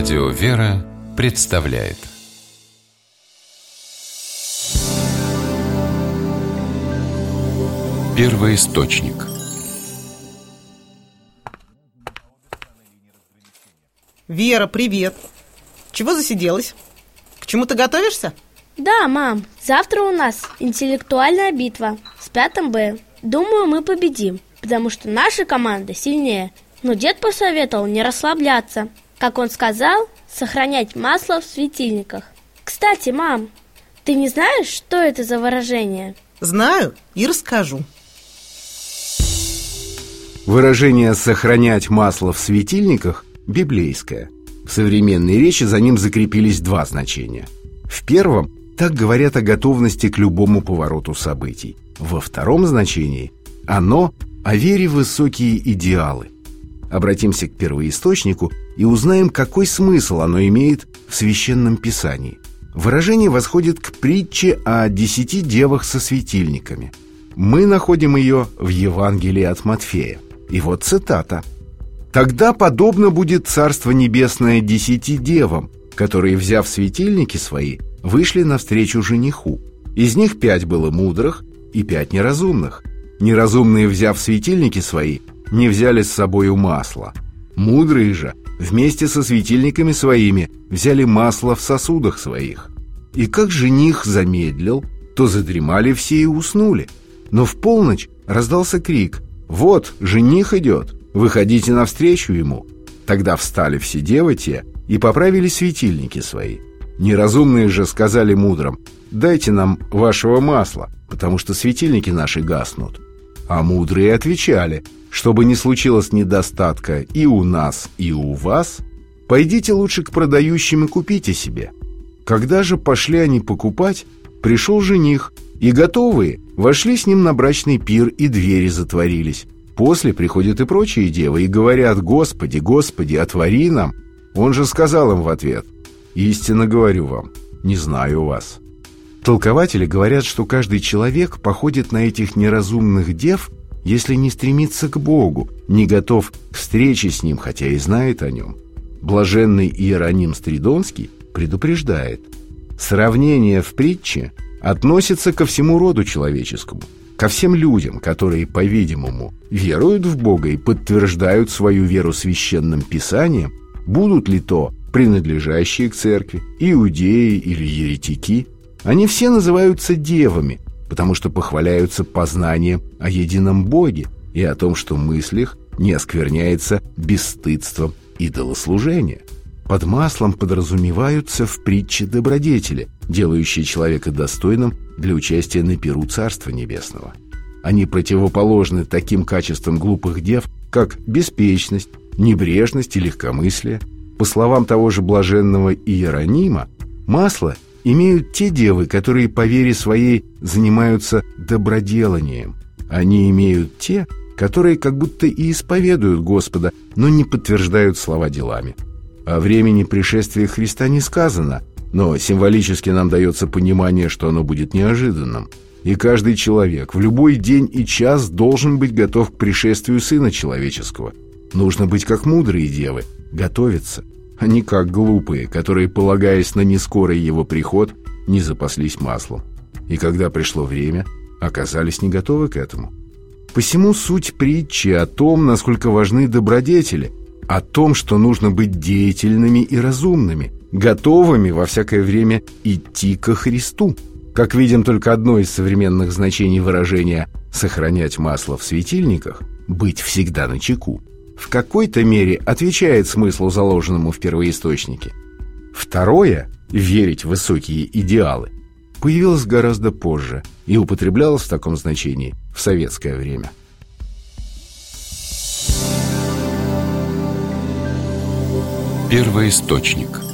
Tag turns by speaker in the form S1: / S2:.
S1: Радио «Вера» представляет Первый источник
S2: Вера, привет! Чего засиделась? К чему ты готовишься?
S3: Да, мам, завтра у нас интеллектуальная битва с пятым Б. Думаю, мы победим, потому что наша команда сильнее. Но дед посоветовал не расслабляться. Как он сказал, сохранять масло в светильниках. Кстати, мам, ты не знаешь, что это за выражение?
S2: Знаю и расскажу.
S4: Выражение «сохранять масло в светильниках» библейское. В современной речи за ним закрепились два значения. В первом так говорят о готовности к любому повороту событий. Во втором значении оно о вере в высокие идеалы. Обратимся к первоисточнику и узнаем, какой смысл оно имеет в Священном Писании. Выражение восходит к притче о десяти девах со светильниками. Мы находим ее в Евангелии от Матфея. И вот цитата. «Тогда подобно будет Царство Небесное десяти девам, которые, взяв светильники свои, вышли навстречу жениху. Из них пять было мудрых и пять неразумных. Неразумные, взяв светильники свои, не взяли с собою масла. Мудрые же вместе со светильниками своими взяли масло в сосудах своих. И как жених замедлил, то задремали все и уснули. Но в полночь раздался крик «Вот, жених идет, выходите навстречу ему». Тогда встали все девы те и поправили светильники свои. Неразумные же сказали мудрым «Дайте нам вашего масла, потому что светильники наши гаснут». А мудрые отвечали «Чтобы не случилось недостатка и у нас, и у вас, пойдите лучше к продающим и купите себе». Когда же пошли они покупать, пришел жених, и готовые вошли с ним на брачный пир, и двери затворились. После приходят и прочие девы и говорят «Господи, Господи, отвори нам!» Он же сказал им в ответ «Истинно говорю вам, не знаю вас». Толкователи говорят, что каждый человек походит на этих неразумных дев, если не стремится к Богу, не готов к встрече с Ним, хотя и знает о Нем. Блаженный Иероним Стридонский предупреждает Сравнение в притче относится ко всему роду человеческому, ко всем людям, которые, по-видимому, веруют в Бога и подтверждают свою веру священным писанием, будут ли то принадлежащие к церкви, иудеи или еретики, они все называются девами, потому что похваляются познанием о едином Боге и о том, что мысль их не оскверняется бесстыдством идолослужения. Под маслом подразумеваются в притче добродетели, делающие человека достойным для участия на перу Царства Небесного. Они противоположны таким качествам глупых дев, как беспечность, небрежность и легкомыслие. По словам того же блаженного Иеронима, масло имеют те девы, которые по вере своей занимаются доброделанием. Они имеют те, которые как будто и исповедуют Господа, но не подтверждают слова делами. О времени пришествия Христа не сказано, но символически нам дается понимание, что оно будет неожиданным. И каждый человек в любой день и час должен быть готов к пришествию Сына Человеческого. Нужно быть как мудрые девы, готовиться, не как глупые, которые, полагаясь на нескорый его приход, не запаслись маслом. И когда пришло время, оказались не готовы к этому. Посему суть притчи о том, насколько важны добродетели, о том, что нужно быть деятельными и разумными, готовыми во всякое время идти ко Христу. Как видим, только одно из современных значений выражения «сохранять масло в светильниках» — быть всегда на чеку в какой-то мере отвечает смыслу, заложенному в первоисточнике. Второе — верить в высокие идеалы — появилось гораздо позже и употреблялось в таком значении в советское время.
S1: Первый источник